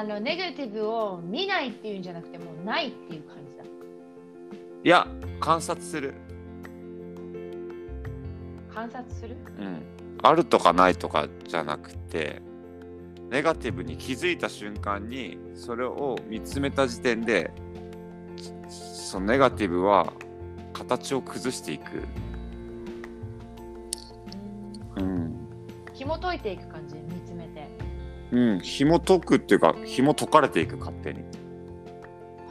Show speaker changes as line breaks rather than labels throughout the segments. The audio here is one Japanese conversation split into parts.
あのネガティブを見ないっていうんじゃなくてもうないっていう感じだ。
いや観察する。
観察する？
うん。あるとかないとかじゃなくてネガティブに気づいた瞬間にそれを見つめた時点でそのネガティブは形を崩していく、うん。
紐解いていく感じ
うん、紐解くっていうか紐解かれていく勝手に、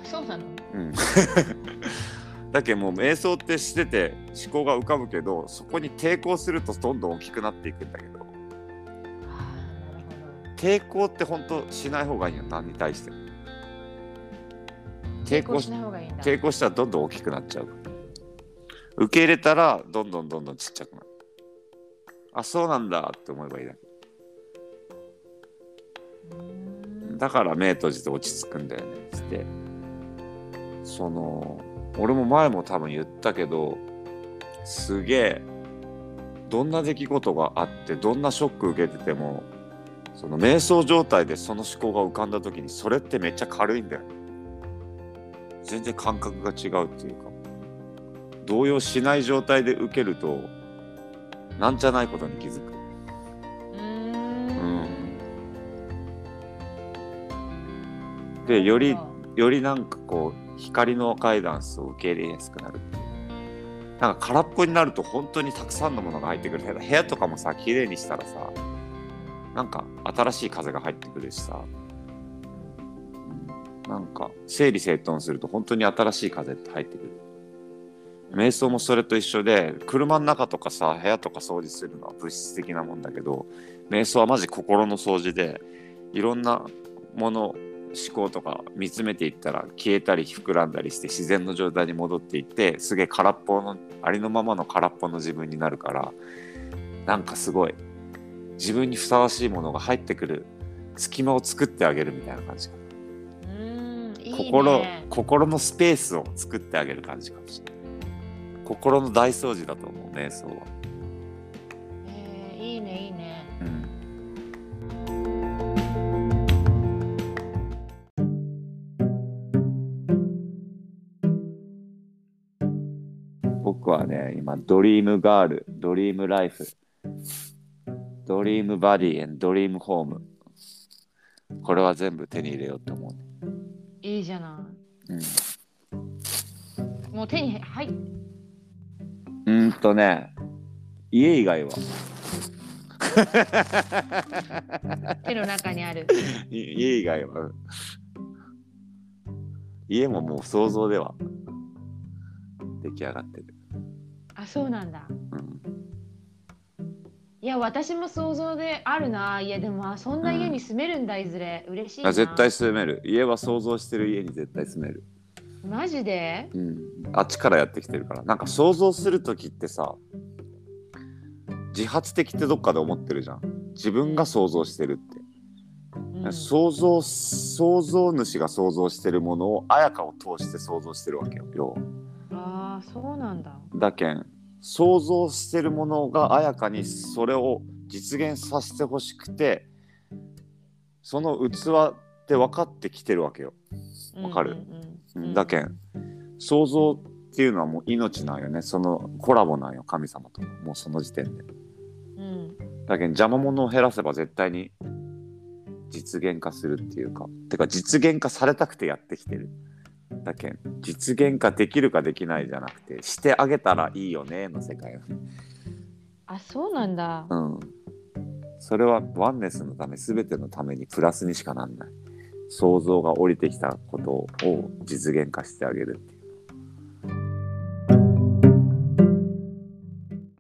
あそうなの？
うん、だけどもう瞑想ってしてて思考が浮かぶけどそこに抵抗するとどんどん大きくなっていくんだけど。
ああなるほ
抵抗って本当しない方がいいよ何に対して抵抗し
しない方がいいんだ
抵抗したらどんどん大きくなっちゃう。受け入れたらどんどんどんどんちっちゃくなる。あそうなんだって思えばいいだけだから目閉じて落ち着くんだよねつって。その俺も前も多分言ったけどすげえどんな出来事があってどんなショック受けててもその瞑想状態でその思考が浮かんだ時にそれってめっちゃ軽いんだよ全然感覚が違うっていうか。動揺しない状態で受けるとなんじゃないことに気づく。でよりよりなんかこう光のガイダンスを受け入れやすくなるなんか空っぽになると本当にたくさんのものが入ってくる。部屋とかもさ綺麗にしたらさなんか新しい風が入ってくるしさ、うんなんか整理整頓すると本当に新しい風って入ってくる。瞑想もそれと一緒で車の中とかさ部屋とか掃除するのは物質的なもんだけど瞑想はマジ心の掃除でいろんなもの思考とか見つめていったら消えたり膨らんだりして自然の状態に戻っていってすげえ空っぽのありのままの空っぽの自分になるからなんかすごい自分にふさわしいものが入ってくる隙間を作ってあげるみたいな感じか
うーんいいね。
心心のスペースを作ってあげる感じかもしれない。心の大掃除だと思う瞑想は、
えーいいねいいね。
うん、僕はね今ドリームガールドリームライフドリームバディドリームホームこれは全部手に入れようと思う、
いいじゃな
うん
いもう手にはいう
ーんとね、家以外は。
手の中にある
い家以外は。うん家ももう想像では出来上がってる。
あそうなんだ
うん、
いや私も想像であるないやでもあそんな家に住めるんだ、いずれ嬉しいな
あ絶対住める。家は想像してる家に絶対住める。
マジで？
うん、あっちからやってきてるから。なんか想像するときってさ、自発的ってどっかで思ってるじゃん。自分が想像してるって。
うん
想像想像主が想像してるものを綾香を通して想像してるわけよ要は
ああそうなんだ。
だけん想像してるものが綾香にそれを実現させてほしくてその器って分かってきてるわけよ、わかる？
うんうんうん
だけん想像っていうのはもう命なんよね。そのコラボなんよ神様ともうその時点で。
うん。
だけど邪魔者を減らせば絶対に実現化するっていうか。てか実現化されたくてやってきてるだけん実現化できるかできないじゃなくてしてあげたらいいよねの世界
あそうなんだ。
うん。それはワンネスのため全てのためにプラスにしかなんない。想像が降りてきたことを実現化してあげるっていう